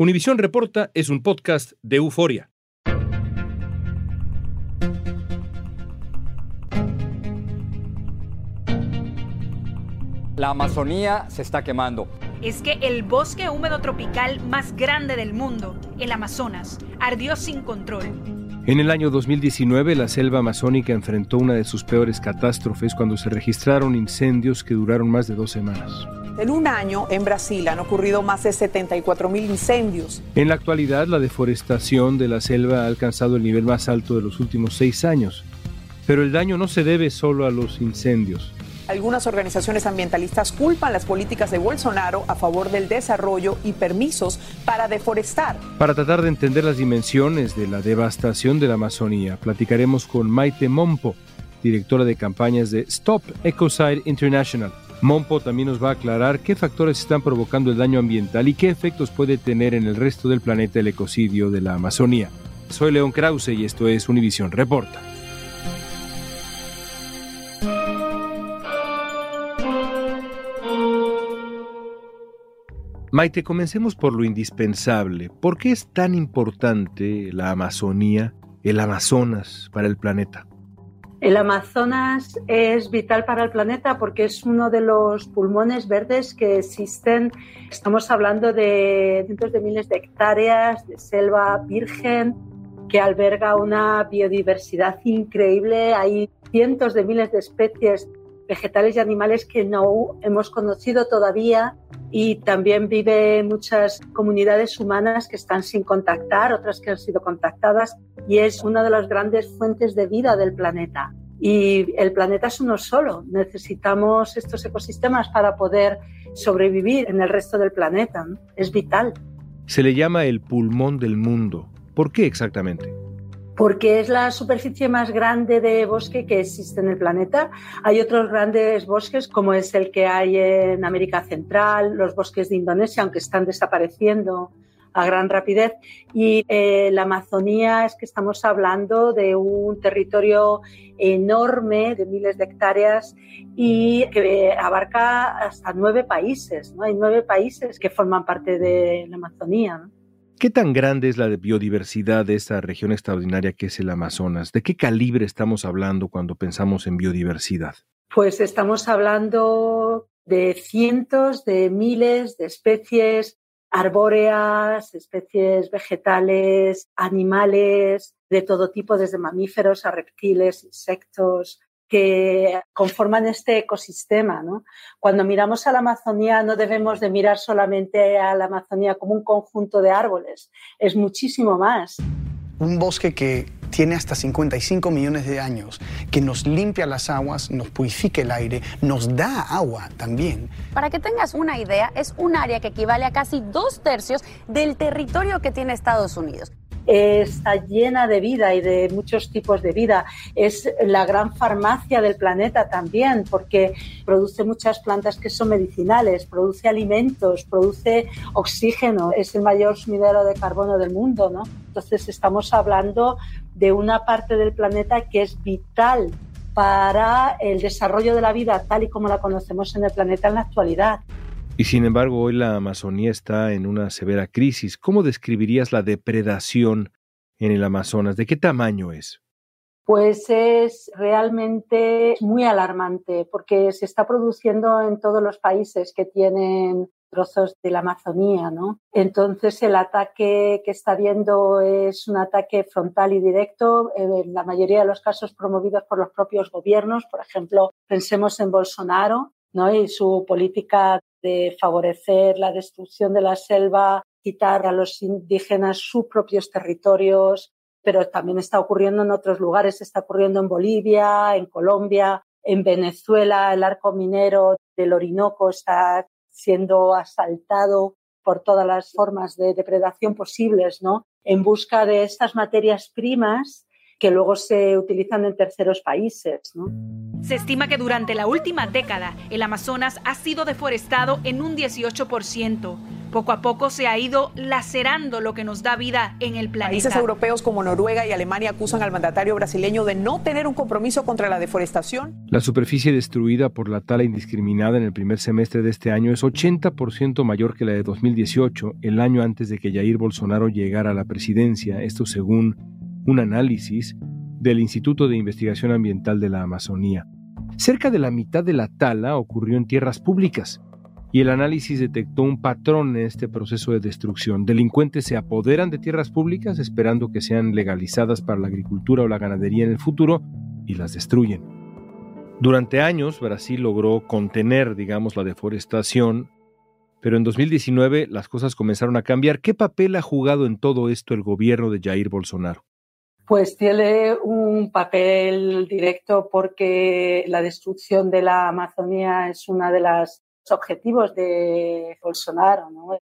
Univisión Reporta es un podcast de euforia. La Amazonía se está quemando. Es que el bosque húmedo tropical más grande del mundo, el Amazonas, ardió sin control. En el año 2019, la selva amazónica enfrentó una de sus peores catástrofes cuando se registraron incendios que duraron más de dos semanas. En un año, en Brasil han ocurrido más de 74 mil incendios. En la actualidad, la deforestación de la selva ha alcanzado el nivel más alto de los últimos seis años. Pero el daño no se debe solo a los incendios. Algunas organizaciones ambientalistas culpan las políticas de Bolsonaro a favor del desarrollo y permisos para deforestar. Para tratar de entender las dimensiones de la devastación de la Amazonía, platicaremos con Maite Mompo, directora de campañas de Stop Ecocide International. Mompo también nos va a aclarar qué factores están provocando el daño ambiental y qué efectos puede tener en el resto del planeta el ecocidio de la Amazonía. Soy León Krause y esto es Univisión Reporta. Maite, comencemos por lo indispensable. ¿Por qué es tan importante la Amazonía, el Amazonas para el planeta? El Amazonas es vital para el planeta porque es uno de los pulmones verdes que existen. Estamos hablando de cientos de miles de hectáreas de selva virgen que alberga una biodiversidad increíble. Hay cientos de miles de especies vegetales y animales que no hemos conocido todavía y también vive muchas comunidades humanas que están sin contactar, otras que han sido contactadas y es una de las grandes fuentes de vida del planeta. Y el planeta es uno solo, necesitamos estos ecosistemas para poder sobrevivir en el resto del planeta, es vital. Se le llama el pulmón del mundo. ¿Por qué exactamente? Porque es la superficie más grande de bosque que existe en el planeta. Hay otros grandes bosques, como es el que hay en América Central, los bosques de Indonesia, aunque están desapareciendo a gran rapidez. Y eh, la Amazonía es que estamos hablando de un territorio enorme de miles de hectáreas y que abarca hasta nueve países. ¿no? Hay nueve países que forman parte de la Amazonía. ¿no? ¿Qué tan grande es la biodiversidad de esta región extraordinaria que es el Amazonas? ¿De qué calibre estamos hablando cuando pensamos en biodiversidad? Pues estamos hablando de cientos de miles de especies arbóreas, especies vegetales, animales, de todo tipo, desde mamíferos a reptiles, insectos, que conforman este ecosistema. ¿no? Cuando miramos a la Amazonía no debemos de mirar solamente a la Amazonía como un conjunto de árboles, es muchísimo más. Un bosque que tiene hasta 55 millones de años, que nos limpia las aguas, nos purifica el aire, nos da agua también. Para que tengas una idea, es un área que equivale a casi dos tercios del territorio que tiene Estados Unidos está llena de vida y de muchos tipos de vida. Es la gran farmacia del planeta también, porque produce muchas plantas que son medicinales, produce alimentos, produce oxígeno, es el mayor sumidero de carbono del mundo, ¿no? Entonces estamos hablando de una parte del planeta que es vital para el desarrollo de la vida tal y como la conocemos en el planeta en la actualidad. Y sin embargo, hoy la Amazonía está en una severa crisis. ¿Cómo describirías la depredación en el Amazonas? ¿De qué tamaño es? Pues es realmente muy alarmante porque se está produciendo en todos los países que tienen trozos de la Amazonía, ¿no? Entonces el ataque que está viendo es un ataque frontal y directo, en la mayoría de los casos promovidos por los propios gobiernos. Por ejemplo, pensemos en Bolsonaro, ¿no? y su política de favorecer la destrucción de la selva, quitar a los indígenas sus propios territorios, pero también está ocurriendo en otros lugares, está ocurriendo en Bolivia, en Colombia, en Venezuela, el arco minero del Orinoco está siendo asaltado por todas las formas de depredación posibles, ¿no? En busca de estas materias primas que luego se utilizan en terceros países. Se estima que durante la última década el Amazonas ha sido deforestado en un 18%. Poco a poco se ha ido lacerando lo que nos da vida en el planeta. Países europeos como Noruega y Alemania acusan al mandatario brasileño de no tener un compromiso contra la deforestación. La superficie destruida por la tala indiscriminada en el primer semestre de este año es 80% mayor que la de 2018, el año antes de que Jair Bolsonaro llegara a la presidencia, esto según un análisis del Instituto de Investigación Ambiental de la Amazonía. Cerca de la mitad de la tala ocurrió en tierras públicas y el análisis detectó un patrón en este proceso de destrucción. Delincuentes se apoderan de tierras públicas esperando que sean legalizadas para la agricultura o la ganadería en el futuro y las destruyen. Durante años Brasil logró contener, digamos, la deforestación, pero en 2019 las cosas comenzaron a cambiar. ¿Qué papel ha jugado en todo esto el gobierno de Jair Bolsonaro? Pues tiene un papel directo porque la destrucción de la Amazonía es uno de los objetivos de Bolsonaro,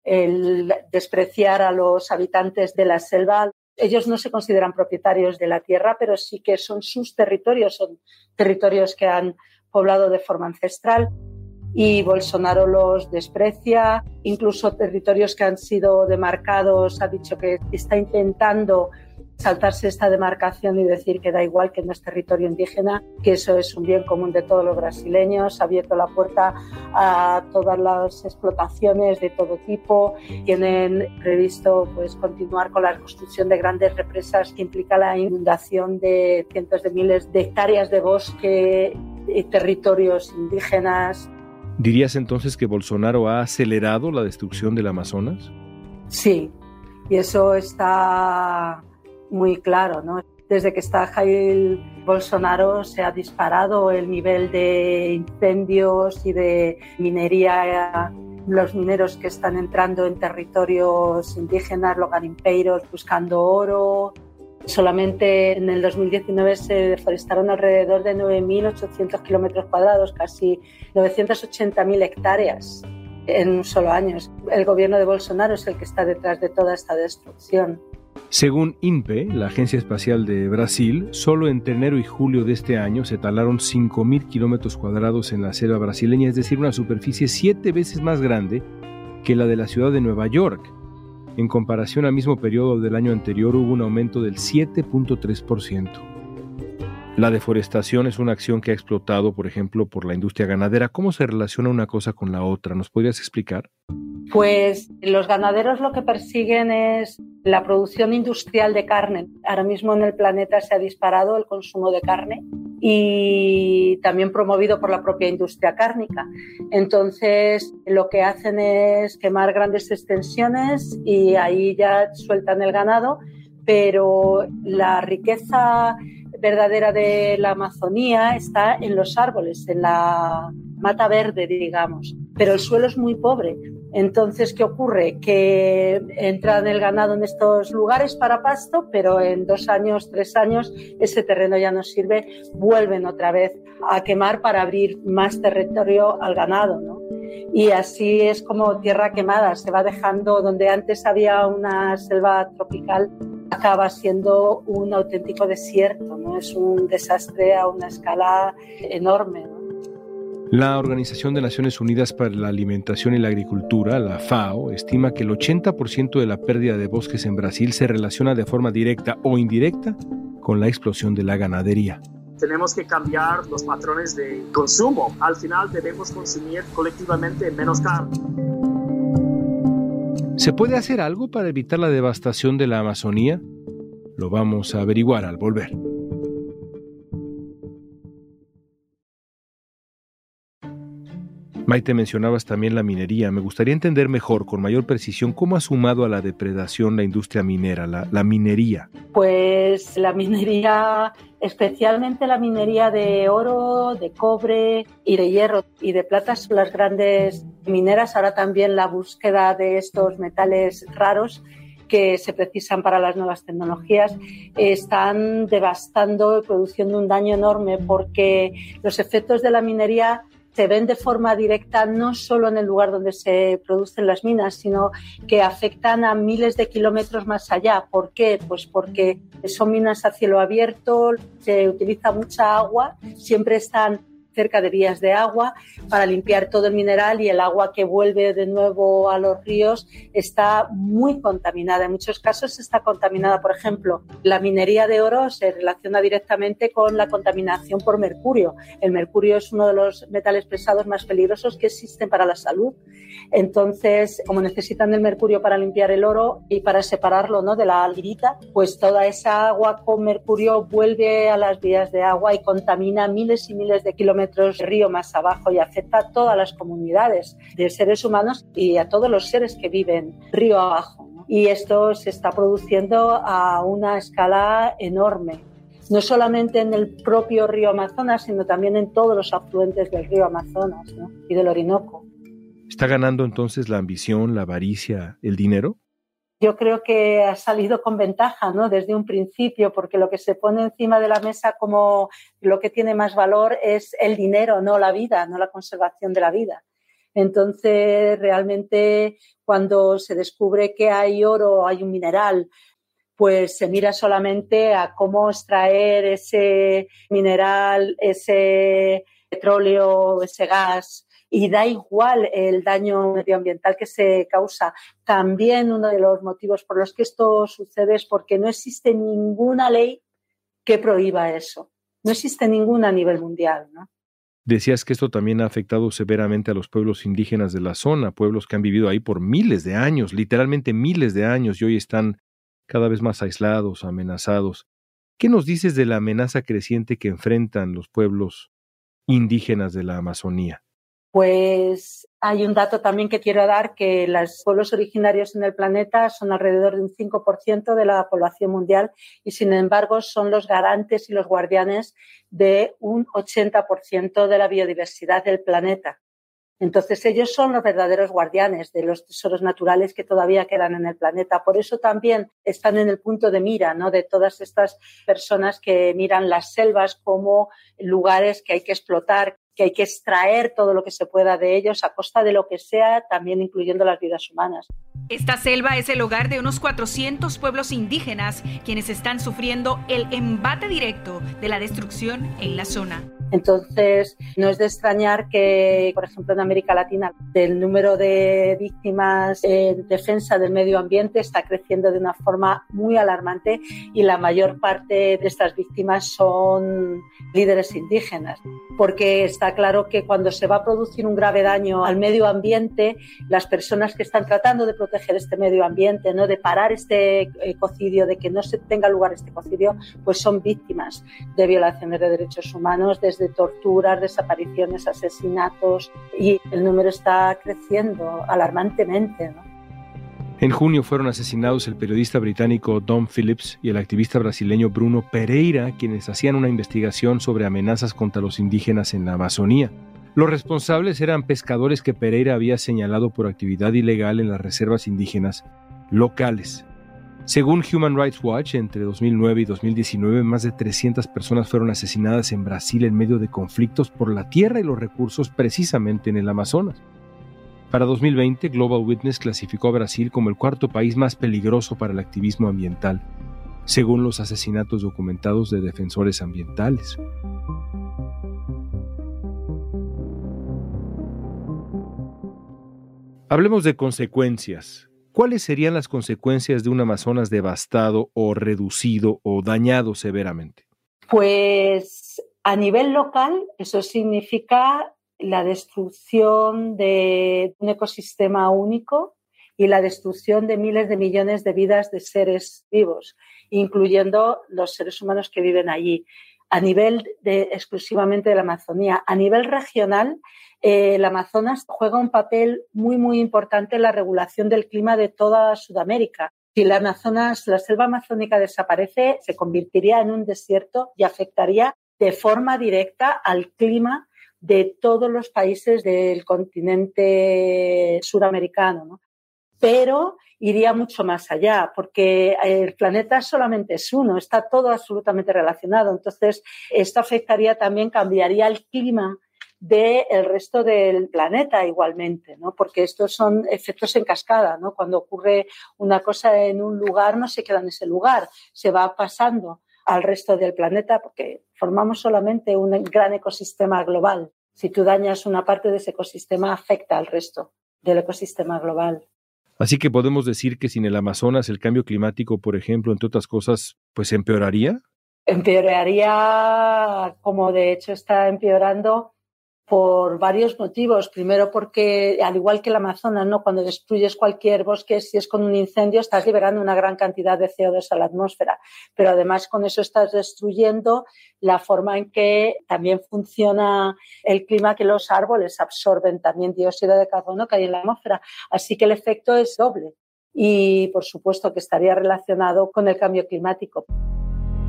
el despreciar a los habitantes de la selva. Ellos no se consideran propietarios de la tierra, pero sí que son sus territorios, son territorios que han poblado de forma ancestral y Bolsonaro los desprecia, incluso territorios que han sido demarcados, ha dicho que está intentando saltarse esta demarcación y decir que da igual que no es territorio indígena, que eso es un bien común de todos los brasileños, ha abierto la puerta a todas las explotaciones de todo tipo, tienen previsto pues continuar con la construcción de grandes represas que implica la inundación de cientos de miles de hectáreas de bosque y territorios indígenas. ¿Dirías entonces que Bolsonaro ha acelerado la destrucción del Amazonas? Sí, y eso está muy claro, ¿no? Desde que está Jair Bolsonaro se ha disparado el nivel de incendios y de minería los mineros que están entrando en territorios indígenas, los garimpeiros buscando oro. Solamente en el 2019 se deforestaron alrededor de 9.800 kilómetros cuadrados, casi 980.000 hectáreas en un solo año. El gobierno de Bolsonaro es el que está detrás de toda esta destrucción. Según INPE, la Agencia Espacial de Brasil, solo entre enero y julio de este año se talaron 5.000 kilómetros cuadrados en la selva brasileña, es decir, una superficie siete veces más grande que la de la ciudad de Nueva York. En comparación al mismo periodo del año anterior hubo un aumento del 7.3%. La deforestación es una acción que ha explotado, por ejemplo, por la industria ganadera. ¿Cómo se relaciona una cosa con la otra? ¿Nos podrías explicar? Pues los ganaderos lo que persiguen es la producción industrial de carne. Ahora mismo en el planeta se ha disparado el consumo de carne y también promovido por la propia industria cárnica. Entonces, lo que hacen es quemar grandes extensiones y ahí ya sueltan el ganado, pero la riqueza verdadera de la Amazonía está en los árboles, en la mata verde, digamos, pero el suelo es muy pobre. Entonces, ¿qué ocurre? Que entran el ganado en estos lugares para pasto, pero en dos años, tres años, ese terreno ya no sirve, vuelven otra vez a quemar para abrir más territorio al ganado, ¿no? Y así es como tierra quemada, se va dejando donde antes había una selva tropical, acaba siendo un auténtico desierto, ¿no? Es un desastre a una escala enorme, ¿no? La Organización de Naciones Unidas para la Alimentación y la Agricultura, la FAO, estima que el 80% de la pérdida de bosques en Brasil se relaciona de forma directa o indirecta con la explosión de la ganadería. Tenemos que cambiar los patrones de consumo. Al final debemos consumir colectivamente menos carne. ¿Se puede hacer algo para evitar la devastación de la Amazonía? Lo vamos a averiguar al volver. Maite, mencionabas también la minería. Me gustaría entender mejor, con mayor precisión, cómo ha sumado a la depredación la industria minera, la, minería. Pues la minería, especialmente la minería de oro, de cobre y de hierro y de plata, son las grandes mineras. Ahora también la búsqueda de estos metales raros que se precisan para las nuevas tecnologías están devastando y produciendo un daño enorme porque los efectos de la minería se ven de forma directa no solo en el lugar donde se producen las minas, sino que afectan a miles de kilómetros más allá. ¿Por qué? Pues porque son minas a cielo abierto, se utiliza mucha agua, siempre están cerca de vías de agua para limpiar todo el mineral y el agua que vuelve de nuevo a los ríos está muy contaminada. En muchos casos está contaminada, por ejemplo, la minería de oro se relaciona directamente con la contaminación por mercurio. El mercurio es uno de los metales pesados más peligrosos que existen para la salud. Entonces, como necesitan el mercurio para limpiar el oro y para separarlo ¿no? de la algrita, pues toda esa agua con mercurio vuelve a las vías de agua y contamina miles y miles de kilómetros río más abajo y afecta a todas las comunidades de seres humanos y a todos los seres que viven río abajo. Y esto se está produciendo a una escala enorme no solamente en el propio río Amazonas, sino también en todos los afluentes del río Amazonas y del Orinoco. ¿Está ganando entonces la ambición, la avaricia, el dinero? Yo creo que ha salido con ventaja, ¿no? Desde un principio, porque lo que se pone encima de la mesa como lo que tiene más valor es el dinero, no la vida, no la conservación de la vida. Entonces, realmente, cuando se descubre que hay oro, hay un mineral, pues se mira solamente a cómo extraer ese mineral, ese petróleo, ese gas, y da igual el daño medioambiental que se causa. También uno de los motivos por los que esto sucede es porque no existe ninguna ley que prohíba eso. No existe ninguna a nivel mundial, ¿no? Decías que esto también ha afectado severamente a los pueblos indígenas de la zona, pueblos que han vivido ahí por miles de años, literalmente miles de años, y hoy están cada vez más aislados, amenazados. ¿Qué nos dices de la amenaza creciente que enfrentan los pueblos indígenas de la Amazonía? Pues hay un dato también que quiero dar, que los pueblos originarios en el planeta son alrededor de un 5% de la población mundial y, sin embargo, son los garantes y los guardianes de un 80% de la biodiversidad del planeta. Entonces ellos son los verdaderos guardianes de los tesoros naturales que todavía quedan en el planeta. Por eso también están en el punto de mira ¿no? de todas estas personas que miran las selvas como lugares que hay que explotar, que hay que extraer todo lo que se pueda de ellos a costa de lo que sea, también incluyendo las vidas humanas. Esta selva es el hogar de unos 400 pueblos indígenas quienes están sufriendo el embate directo de la destrucción en la zona. Entonces, no es de extrañar que, por ejemplo, en América Latina, el número de víctimas en defensa del medio ambiente está creciendo de una forma muy alarmante y la mayor parte de estas víctimas son líderes indígenas, porque está claro que cuando se va a producir un grave daño al medio ambiente, las personas que están tratando de proteger este medio ambiente, no de parar este ecocidio, de que no se tenga lugar este ecocidio, pues son víctimas de violaciones de derechos humanos desde de torturas, desapariciones, asesinatos y el número está creciendo alarmantemente. En junio fueron asesinados el periodista británico Don Phillips y el activista brasileño Bruno Pereira, quienes hacían una investigación sobre amenazas contra los indígenas en la Amazonía. Los responsables eran pescadores que Pereira había señalado por actividad ilegal en las reservas indígenas locales. Según Human Rights Watch, entre 2009 y 2019, más de 300 personas fueron asesinadas en Brasil en medio de conflictos por la tierra y los recursos precisamente en el Amazonas. Para 2020, Global Witness clasificó a Brasil como el cuarto país más peligroso para el activismo ambiental, según los asesinatos documentados de defensores ambientales. Hablemos de consecuencias. ¿Cuáles serían las consecuencias de un Amazonas devastado o reducido o dañado severamente? Pues a nivel local eso significa la destrucción de un ecosistema único y la destrucción de miles de millones de vidas de seres vivos, incluyendo los seres humanos que viven allí a nivel de, exclusivamente de la Amazonía. A nivel regional, eh, el Amazonas juega un papel muy, muy importante en la regulación del clima de toda Sudamérica. Si la Amazonas, la selva amazónica desaparece, se convertiría en un desierto y afectaría de forma directa al clima de todos los países del continente suramericano. Pero iría mucho más allá, porque el planeta solamente es uno, está todo absolutamente relacionado. Entonces, esto afectaría también, cambiaría el clima del resto del planeta igualmente, ¿no? Porque estos son efectos en cascada, ¿no? Cuando ocurre una cosa en un lugar, no se queda en ese lugar, se va pasando al resto del planeta, porque formamos solamente un gran ecosistema global. Si tú dañas una parte de ese ecosistema, afecta al resto del ecosistema global. Así que podemos decir que sin el Amazonas el cambio climático, por ejemplo, entre otras cosas, pues empeoraría. Empeoraría, como de hecho está empeorando, por varios motivos. Primero porque, al igual que el Amazonas, ¿no? cuando destruyes cualquier bosque, si es con un incendio, estás liberando una gran cantidad de CO2 a la atmósfera. Pero además con eso estás destruyendo la forma en que también funciona el clima, que los árboles absorben también dióxido de carbono que hay en la atmósfera. Así que el efecto es doble. Y por supuesto que estaría relacionado con el cambio climático.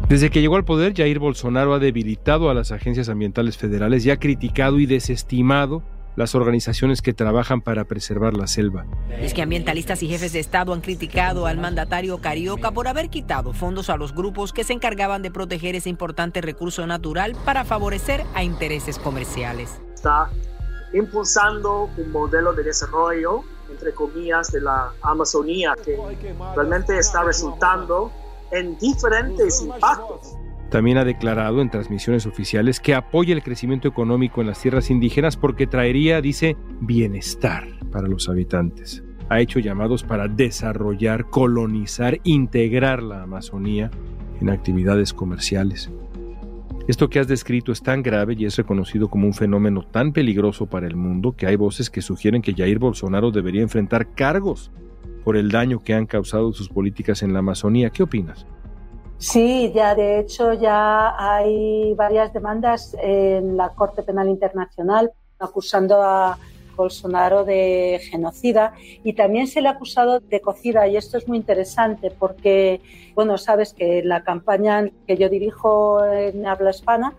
Desde que llegó al poder, Jair Bolsonaro ha debilitado a las agencias ambientales federales y ha criticado y desestimado las organizaciones que trabajan para preservar la selva. Es que ambientalistas y jefes de Estado han criticado al mandatario Carioca por haber quitado fondos a los grupos que se encargaban de proteger ese importante recurso natural para favorecer a intereses comerciales. Está impulsando un modelo de desarrollo, entre comillas, de la Amazonía que realmente está resultando en diferentes impactos. También ha declarado en transmisiones oficiales que apoya el crecimiento económico en las tierras indígenas porque traería, dice, bienestar para los habitantes. Ha hecho llamados para desarrollar, colonizar, integrar la Amazonía en actividades comerciales. Esto que has descrito es tan grave y es reconocido como un fenómeno tan peligroso para el mundo que hay voces que sugieren que Jair Bolsonaro debería enfrentar cargos por el daño que han causado sus políticas en la Amazonía. ¿Qué opinas? Sí, ya de hecho ya hay varias demandas en la Corte Penal Internacional acusando a Bolsonaro de genocida y también se le ha acusado de ecocida y esto es muy interesante porque, bueno, sabes que la campaña que yo dirijo en habla hispana,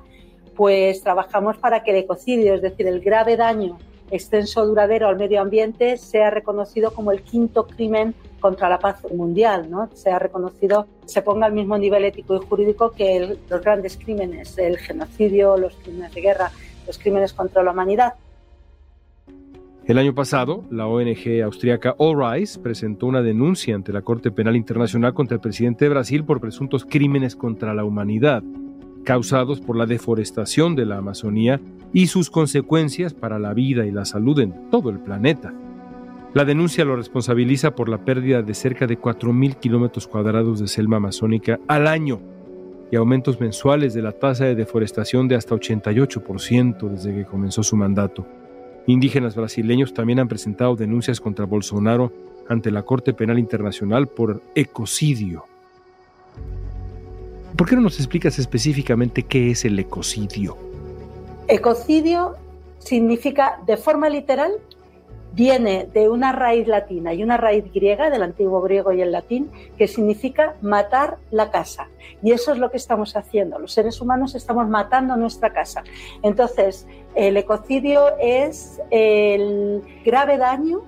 pues trabajamos para que el ecocidio, es decir, el grave daño extenso duradero al medio ambiente sea reconocido como el quinto crimen contra la paz mundial, ¿no? Sea reconocido, se ponga al mismo nivel ético y jurídico que los grandes crímenes, el genocidio, los crímenes de guerra, los crímenes contra la humanidad. El año pasado, la ONG austríaca All Rise presentó una denuncia ante la Corte Penal Internacional contra el presidente de Brasil por presuntos crímenes contra la humanidad causados por la deforestación de la Amazonía y sus consecuencias para la vida y la salud en todo el planeta. La denuncia lo responsabiliza por la pérdida de cerca de 4.000 kilómetros cuadrados de selva amazónica al año y aumentos mensuales de la tasa de deforestación de hasta 88% desde que comenzó su mandato. Indígenas brasileños también han presentado denuncias contra Bolsonaro ante la Corte Penal Internacional por ecocidio. ¿Por qué no nos explicas específicamente qué es el ecocidio? Ecocidio significa, de forma literal, viene de una raíz latina y una raíz griega, del antiguo griego y el latín, que significa matar la casa. Y eso es lo que estamos haciendo. Los seres humanos estamos matando nuestra casa. Entonces, el ecocidio es el grave daño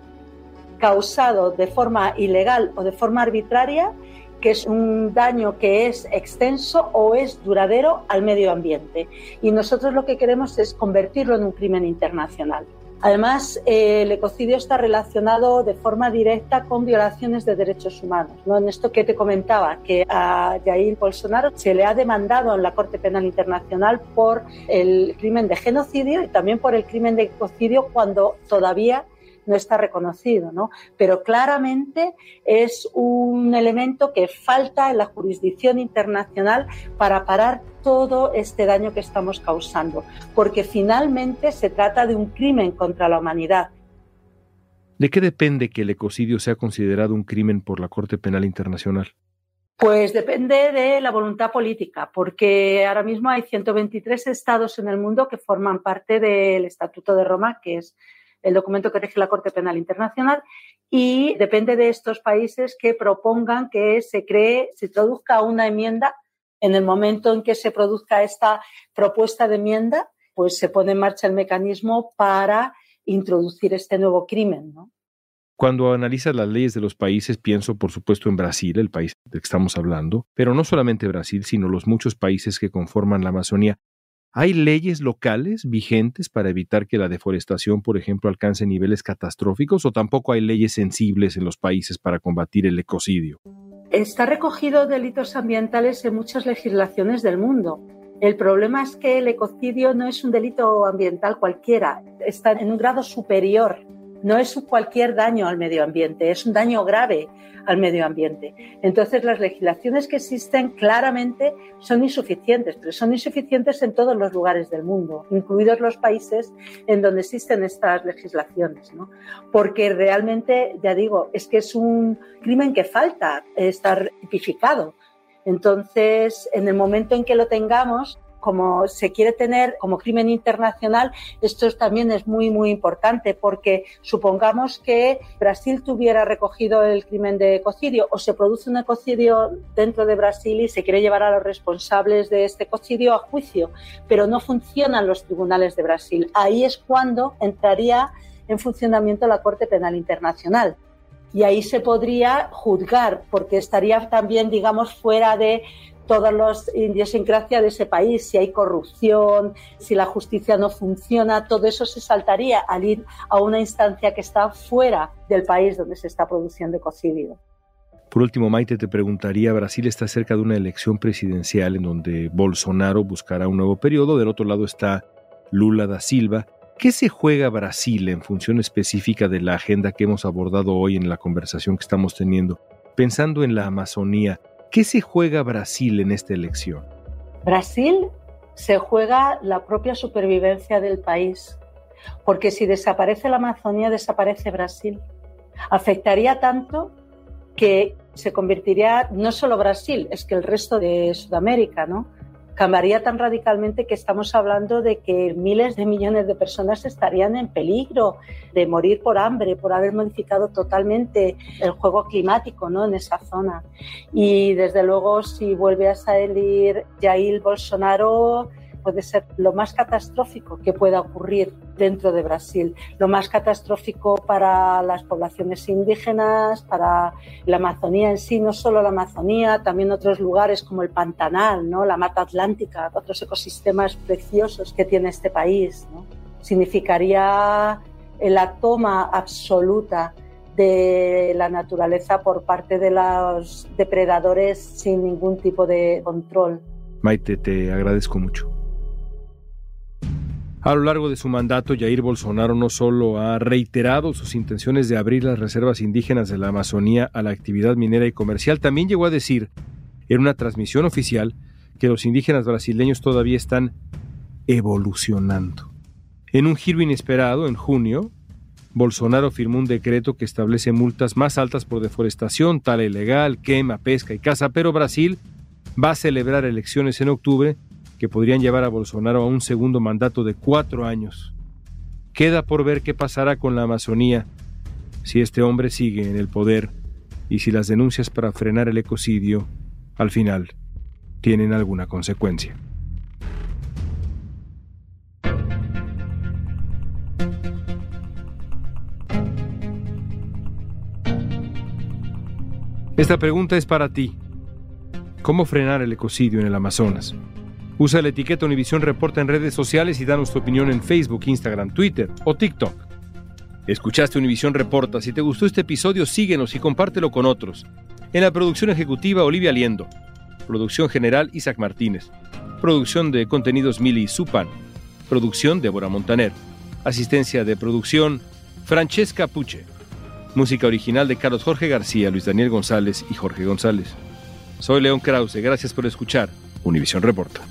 causado de forma ilegal o de forma arbitraria que es un daño que es extenso o es duradero al medio ambiente. Y nosotros lo que queremos es convertirlo en un crimen internacional. Además, eh, el ecocidio está relacionado de forma directa con violaciones de derechos humanos. ¿no? En esto que te comentaba, que a Jair Bolsonaro se le ha demandado en la Corte Penal Internacional por el crimen de genocidio y también por el crimen de ecocidio cuando todavía no está reconocido, ¿no? Pero claramente es un elemento que falta en la jurisdicción internacional para parar todo este daño que estamos causando, porque finalmente se trata de un crimen contra la humanidad. ¿De qué depende que el ecocidio sea considerado un crimen por la Corte Penal Internacional? Pues depende de la voluntad política, porque ahora mismo hay 123 estados en el mundo que forman parte del Estatuto de Roma, que es el documento que rige la Corte Penal Internacional y depende de estos países que propongan que se cree, se introduzca una enmienda. En el momento en que se produzca esta propuesta de enmienda, pues se pone en marcha el mecanismo para introducir este nuevo crimen, Cuando analizas las leyes de los países, pienso por supuesto en Brasil, el país del que estamos hablando, pero no solamente Brasil, sino los muchos países que conforman la Amazonía. ¿Hay leyes locales vigentes para evitar que la deforestación, por ejemplo, alcance niveles catastróficos o tampoco hay leyes sensibles en los países para combatir el ecocidio? Está recogido delitos ambientales en muchas legislaciones del mundo. El problema es que el ecocidio no es un delito ambiental cualquiera, está en un grado superior. No es cualquier daño al medio ambiente, es un daño grave al medio ambiente. Entonces, las legislaciones que existen claramente son insuficientes, pero son insuficientes en todos los lugares del mundo, incluidos los países en donde existen estas legislaciones, ¿no? Porque realmente, ya digo, es que es un crimen que falta estar tipificado. Entonces, en el momento en que lo tengamos, como se quiere tener como crimen internacional, esto también es muy, muy importante porque supongamos que Brasil tuviera recogido el crimen de ecocidio o se produce un ecocidio dentro de Brasil y se quiere llevar a los responsables de este ecocidio a juicio, pero no funcionan los tribunales de Brasil. Ahí es cuando entraría en funcionamiento la Corte Penal Internacional y ahí se podría juzgar, porque estaría también, digamos, fuera de todas las idiosincrasias de ese país, si hay corrupción, si la justicia no funciona, todo eso se saltaría al ir a una instancia que está fuera del país donde se está produciendo ecocidio. Por último, Maite, te preguntaría, Brasil está cerca de una elección presidencial en donde Bolsonaro buscará un nuevo periodo, del otro lado está Lula da Silva. ¿Qué se juega Brasil en función específica de la agenda que hemos abordado hoy en la conversación que estamos teniendo? Pensando en la Amazonía, ¿Qué se juega Brasil en esta elección? Brasil se juega la propia supervivencia del país, porque si desaparece la Amazonía, desaparece Brasil. Afectaría tanto que se convertiría no solo Brasil, es que el resto de Sudamérica, ¿no? Cambiaría tan radicalmente que estamos hablando de que miles de millones de personas estarían en peligro de morir por hambre, por haber modificado totalmente el juego climático ¿no? en esa zona. Y desde luego, si vuelve a salir Jair Bolsonaro, puede ser lo más catastrófico que pueda ocurrir dentro de Brasil, lo más catastrófico para las poblaciones indígenas, para la Amazonía en sí, no solo la Amazonía, también otros lugares como el Pantanal, ¿no? la Mata Atlántica, otros ecosistemas preciosos que tiene este país. Significaría la toma absoluta de la naturaleza por parte de los depredadores sin ningún tipo de control. Maite, te agradezco mucho. A lo largo de su mandato, Jair Bolsonaro no solo ha reiterado sus intenciones de abrir las reservas indígenas de la Amazonía a la actividad minera y comercial, también llegó a decir en una transmisión oficial que los indígenas brasileños todavía están evolucionando. En un giro inesperado, en junio, Bolsonaro firmó un decreto que establece multas más altas por deforestación, tala ilegal, quema, pesca y caza, pero Brasil va a celebrar elecciones en octubre que podrían llevar a Bolsonaro a un segundo mandato de cuatro años. Queda por ver qué pasará con la Amazonía si este hombre sigue en el poder y si las denuncias para frenar el ecocidio, al final, tienen alguna consecuencia. Esta pregunta es para ti. ¿Cómo frenar el ecocidio en el Amazonas? Usa la etiqueta Univisión Reporta en redes sociales y danos tu opinión en Facebook, Instagram, Twitter o TikTok. Escuchaste Univisión Reporta. Si te gustó este episodio, síguenos y compártelo con otros. En la producción ejecutiva, Olivia Liendo. Producción general, Isaac Martínez. Producción de contenidos, Mili Supan. Producción, Débora Montaner. Asistencia de producción, Francesca Puche. Música original de Carlos Jorge García, Luis Daniel González y Jorge González. Soy León Krause. Gracias por escuchar Univisión Reporta.